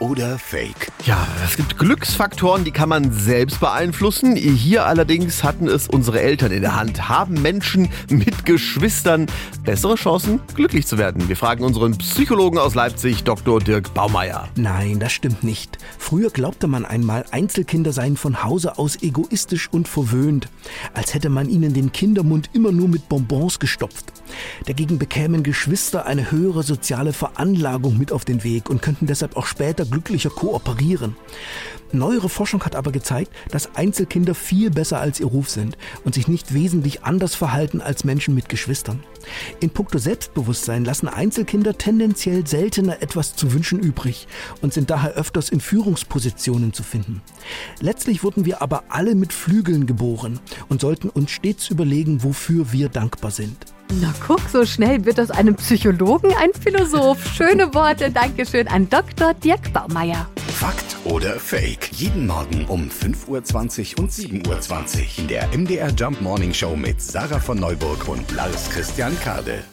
oder Fake? Ja, es gibt Glücksfaktoren, die kann man selbst beeinflussen. Hier allerdings hatten es unsere Eltern in der Hand. Haben Menschen mit Geschwistern bessere Chancen, glücklich zu werden? Wir fragen unseren Psychologen aus Leipzig, Dr. Dirk Baumeier. Nein, das stimmt nicht. Früher glaubte man einmal, Einzelkinder seien von Hause aus egoistisch und verwöhnt, als hätte man ihnen den Kindermund immer nur mit Bonbons gestopft. Dagegen bekämen Geschwister eine höhere soziale Veranlagung mit auf den Weg und könnten deshalb auch später glücklicher kooperieren. Neuere Forschung hat aber gezeigt, dass Einzelkinder viel besser als ihr Ruf sind und sich nicht wesentlich anders verhalten als Menschen mit Geschwistern. In puncto Selbstbewusstsein lassen Einzelkinder tendenziell seltener etwas zu wünschen übrig und sind daher öfters in Führungspositionen zu finden. Letztlich wurden wir aber alle mit Flügeln geboren und sollten uns stets überlegen, wofür wir dankbar sind. Na guck, so schnell wird aus einem Psychologen ein Philosoph. Schöne Worte, Dankeschön an Dr. Dirk Baumeier. Fakt oder Fake? Jeden Morgen um 5.20 Uhr und 7.20 Uhr in der MDR Jump Morning Show mit Sarah von Neuburg und Lars Christian Kade.